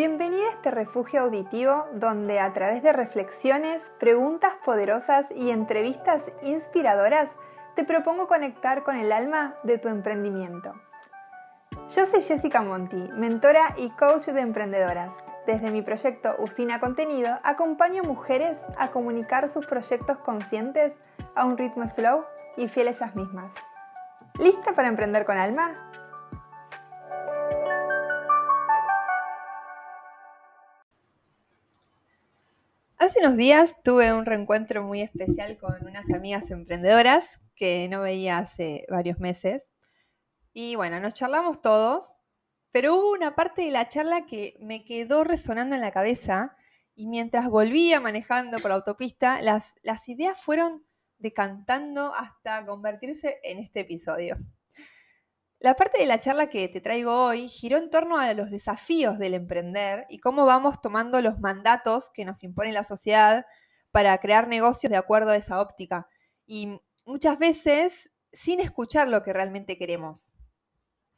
Bienvenida a este refugio auditivo donde a través de reflexiones, preguntas poderosas y entrevistas inspiradoras te propongo conectar con el alma de tu emprendimiento. Yo soy Jessica Monti, mentora y coach de emprendedoras. Desde mi proyecto Usina Contenido acompaño mujeres a comunicar sus proyectos conscientes a un ritmo slow y fiel a ellas mismas. ¿Lista para emprender con alma? Hace unos días tuve un reencuentro muy especial con unas amigas emprendedoras que no veía hace varios meses. Y bueno, nos charlamos todos, pero hubo una parte de la charla que me quedó resonando en la cabeza y mientras volvía manejando por la autopista, las, las ideas fueron decantando hasta convertirse en este episodio. La parte de la charla que te traigo hoy giró en torno a los desafíos del emprender y cómo vamos tomando los mandatos que nos impone la sociedad para crear negocios de acuerdo a esa óptica. Y muchas veces sin escuchar lo que realmente queremos.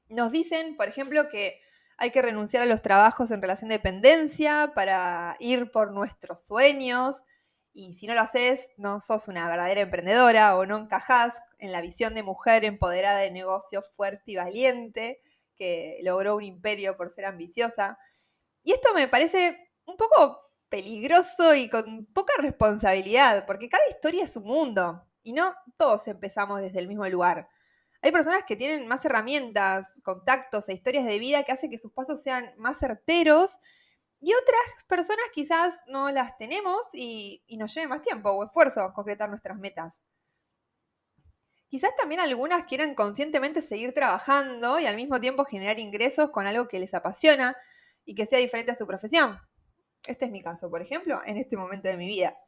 Nos dicen, por ejemplo, que hay que renunciar a los trabajos en relación de dependencia para ir por nuestros sueños, y si no lo haces, no sos una verdadera emprendedora o no encajás en la visión de mujer empoderada de negocio fuerte y valiente, que logró un imperio por ser ambiciosa. Y esto me parece un poco peligroso y con poca responsabilidad, porque cada historia es un mundo y no todos empezamos desde el mismo lugar. Hay personas que tienen más herramientas, contactos e historias de vida que hacen que sus pasos sean más certeros y otras personas quizás no las tenemos y, nos lleve más tiempo o esfuerzo concretar nuestras metas. Quizás también algunas quieran conscientemente seguir trabajando y al mismo tiempo generar ingresos con algo que les apasiona y que sea diferente a su profesión. Este es mi caso, por ejemplo, en este momento de mi vida.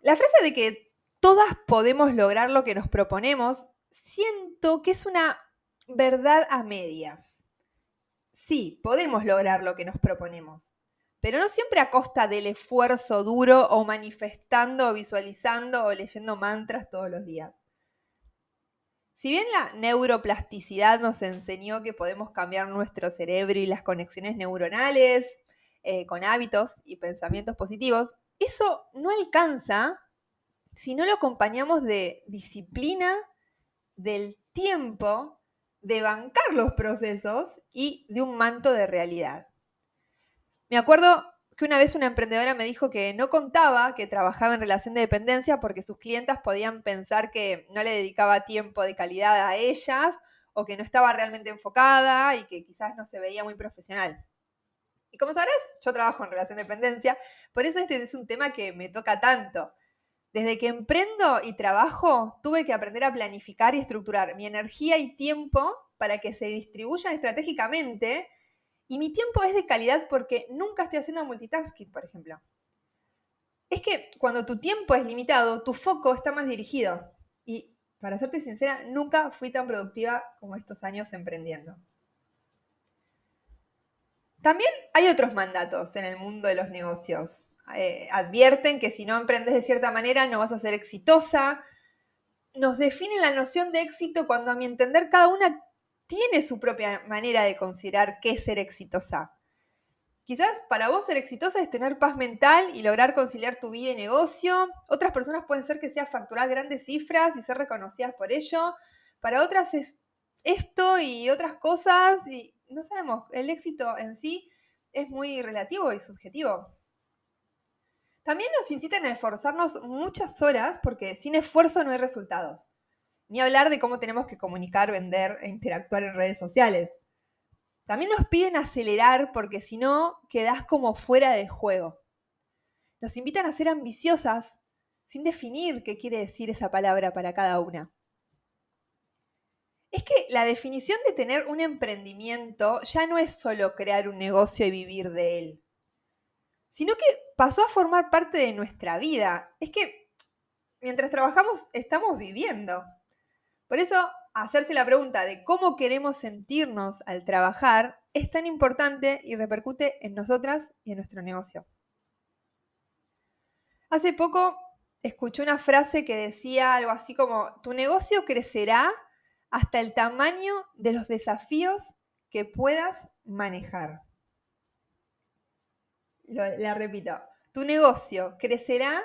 La frase de que todas podemos lograr lo que nos proponemos, siento que es una verdad a medias. Sí, podemos lograr lo que nos proponemos, pero no siempre a costa del esfuerzo duro o manifestando o visualizando o leyendo mantras todos los días. Si bien la neuroplasticidad nos enseñó que podemos cambiar nuestro cerebro y las conexiones neuronales eh, con hábitos y pensamientos positivos, eso no alcanza si no lo acompañamos de disciplina, del tiempo de bancar los procesos y de un manto de realidad. Me acuerdo que una vez una emprendedora me dijo que no contaba que trabajaba en relación de dependencia porque sus clientas podían pensar que no le dedicaba tiempo de calidad a ellas o que no estaba realmente enfocada y que quizás no se veía muy profesional. Y como sabrás, yo trabajo en relación de dependencia, por eso este es un tema que me toca tanto. Desde que emprendo y trabajo, tuve que aprender a planificar y estructurar mi energía y tiempo para que se distribuyan estratégicamente. Y mi tiempo es de calidad porque nunca estoy haciendo multitasking, por ejemplo. Es que cuando tu tiempo es limitado, tu foco está más dirigido. Y para serte sincera, nunca fui tan productiva como estos años emprendiendo. También hay otros mandatos en el mundo de los negocios. Eh, advierten que si no emprendes de cierta manera no vas a ser exitosa. Nos definen la noción de éxito cuando a mi entender cada una tiene su propia manera de considerar qué es ser exitosa. Quizás para vos ser exitosa es tener paz mental y lograr conciliar tu vida y negocio. Otras personas pueden ser que sea facturar grandes cifras y ser reconocidas por ello. Para otras es esto y otras cosas y no sabemos, el éxito en sí es muy relativo y subjetivo. También nos incitan a esforzarnos muchas horas porque sin esfuerzo no hay resultados. Ni hablar de cómo tenemos que comunicar, vender e interactuar en redes sociales. También nos piden acelerar porque si no, quedás como fuera de juego. Nos invitan a ser ambiciosas sin definir qué quiere decir esa palabra para cada una. Es que la definición de tener un emprendimiento ya no es solo crear un negocio y vivir de él sino que pasó a formar parte de nuestra vida. Es que mientras trabajamos estamos viviendo. Por eso, hacerse la pregunta de cómo queremos sentirnos al trabajar es tan importante y repercute en nosotras y en nuestro negocio. Hace poco escuché una frase que decía algo así como, tu negocio crecerá hasta el tamaño de los desafíos que puedas manejar. La repito, tu negocio crecerá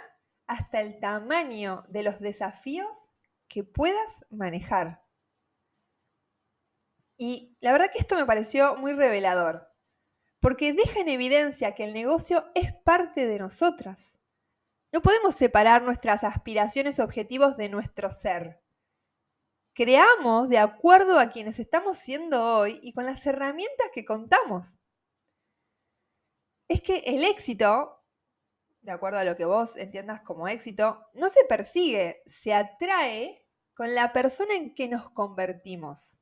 hasta el tamaño de los desafíos que puedas manejar. Y la verdad que esto me pareció muy revelador, porque deja en evidencia que el negocio es parte de nosotras. No podemos separar nuestras aspiraciones y objetivos de nuestro ser. Creamos de acuerdo a quienes estamos siendo hoy y con las herramientas que contamos. Es que el éxito, de acuerdo a lo que vos entiendas como éxito, no se persigue, se atrae con la persona en que nos convertimos.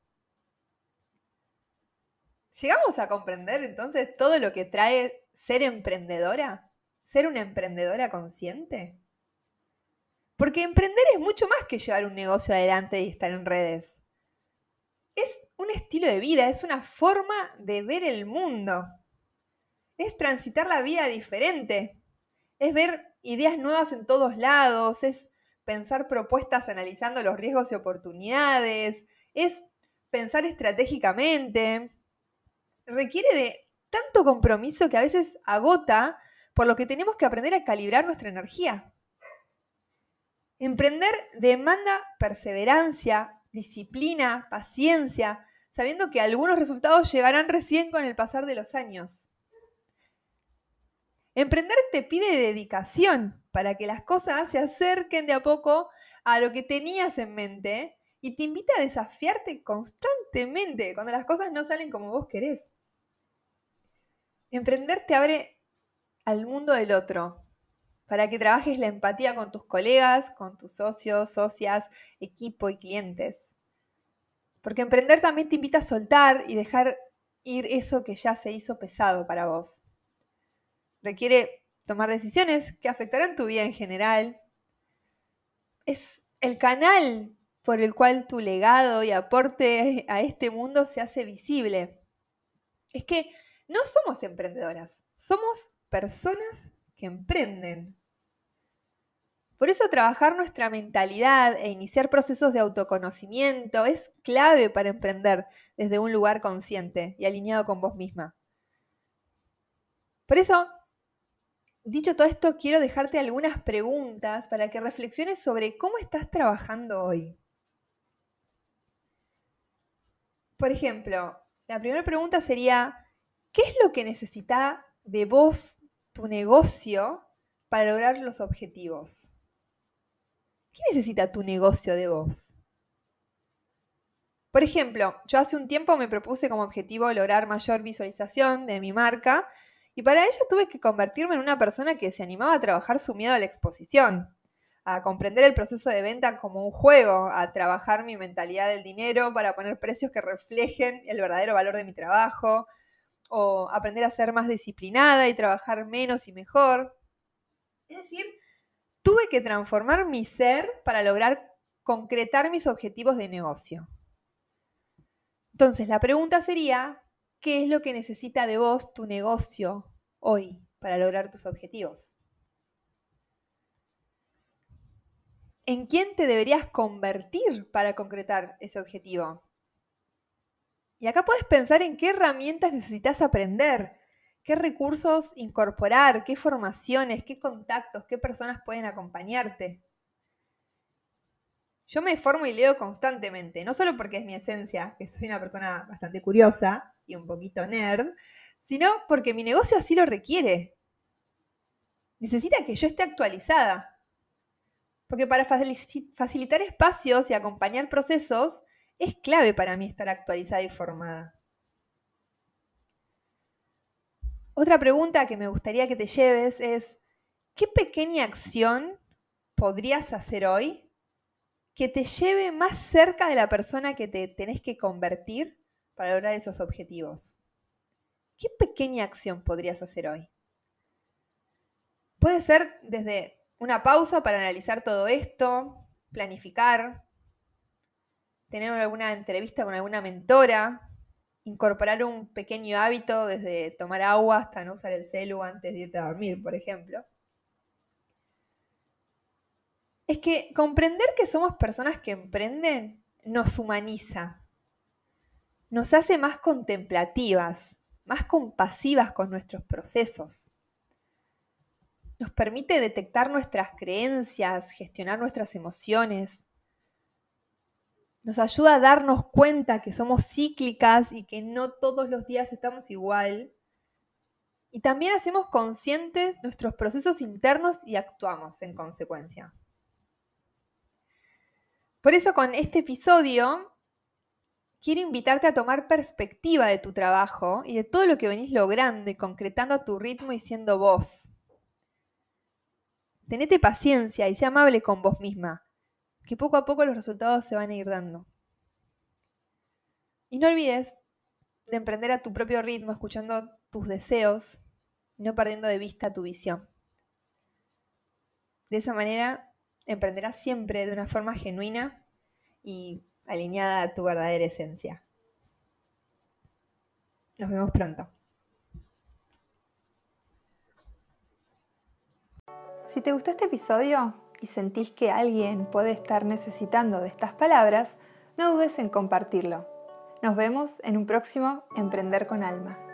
¿Llegamos a comprender entonces todo lo que trae ser emprendedora? ¿Ser una emprendedora consciente? Porque emprender es mucho más que llevar un negocio adelante y estar en redes. Es un estilo de vida, es una forma de ver el mundo. Es transitar la vida diferente. Es ver ideas nuevas en todos lados, es pensar propuestas analizando los riesgos y oportunidades, es pensar estratégicamente, requiere de tanto compromiso que a veces agota, por lo que tenemos que aprender a calibrar nuestra energía. Emprender demanda perseverancia, disciplina, paciencia, sabiendo que algunos resultados llegarán recién con el pasar de los años. Emprender te pide dedicación para que las cosas se acerquen de a poco a lo que tenías en mente y te invita a desafiarte constantemente cuando las cosas no salen como vos querés. Emprender te abre al mundo del otro, para que trabajes la empatía con tus colegas, con tus socios, socias, equipo y clientes. Porque emprender también te invita a soltar y dejar ir eso que ya se hizo pesado para vos. Requiere tomar decisiones que afectarán tu vida en general. Es el canal por el cual tu legado y aporte a este mundo se hace visible. Es que no somos emprendedoras, somos personas que emprenden. Por eso trabajar nuestra mentalidad e iniciar procesos de autoconocimiento es clave para emprender desde un lugar consciente y alineado con vos misma. Por eso, dicho todo esto, quiero dejarte algunas preguntas para que reflexiones sobre cómo estás trabajando hoy. Por ejemplo, la primera pregunta sería, ¿Qué es lo que necesita de vos tu negocio para lograr los objetivos? ¿Qué necesita tu negocio de vos? Por ejemplo, yo hace un tiempo me propuse como objetivo lograr mayor visualización de mi marca y para ello tuve que convertirme en una persona que se animaba a trabajar su miedo a la exposición, a comprender el proceso de venta como un juego, a trabajar mi mentalidad del dinero para poner precios que reflejen el verdadero valor de mi trabajo, o aprender a ser más disciplinada y trabajar menos y mejor. Es decir, tuve que transformar mi ser para lograr concretar mis objetivos de negocio. Entonces, la pregunta sería, ¿qué es lo que necesita de vos tu negocio hoy para lograr tus objetivos? ¿En quién te deberías convertir para concretar ese objetivo? Y acá puedes pensar en qué herramientas necesitas aprender, qué recursos incorporar, qué formaciones, qué contactos, qué personas pueden acompañarte. Yo me formo y leo constantemente, no solo porque es mi esencia, que soy una persona bastante curiosa y un poquito nerd, sino porque mi negocio así lo requiere. Necesita que yo esté actualizada. Porque para facilitar espacios y acompañar procesos, es clave para mí estar actualizada y formada. Otra pregunta que me gustaría que te lleves es, ¿qué pequeña acción podrías hacer hoy que te lleve más cerca de la persona que te tenés que convertir para lograr esos objetivos? ¿Qué pequeña acción podrías hacer hoy? Puede ser desde una pausa para analizar todo esto, planificar, tener alguna entrevista con alguna mentora, incorporar un pequeño hábito desde tomar agua hasta no usar el celu antes de dormir, por ejemplo. Es que comprender que somos personas que emprenden nos humaniza, nos hace más contemplativas, más compasivas con nuestros procesos. nos permite detectar nuestras creencias, gestionar nuestras emociones. Nos ayuda a darnos cuenta que somos cíclicas y que no todos los días estamos igual. Y también hacemos conscientes nuestros procesos internos y actuamos en consecuencia. Por eso con este episodio quiero invitarte a tomar perspectiva de tu trabajo y de todo lo que venís logrando y concretando a tu ritmo y siendo vos. Tenete paciencia y sea amable con vos misma, que poco a poco los resultados se van a ir dando. Y no olvides de emprender a tu propio ritmo, escuchando tus deseos y no perdiendo de vista tu visión. De esa manera emprenderás siempre de una forma genuina y alineada a tu verdadera esencia. Nos vemos pronto. Si te gustó este episodio y sentís que alguien puede estar necesitando de estas palabras, no dudes en compartirlo. Nos vemos en un próximo Emprender con Alma.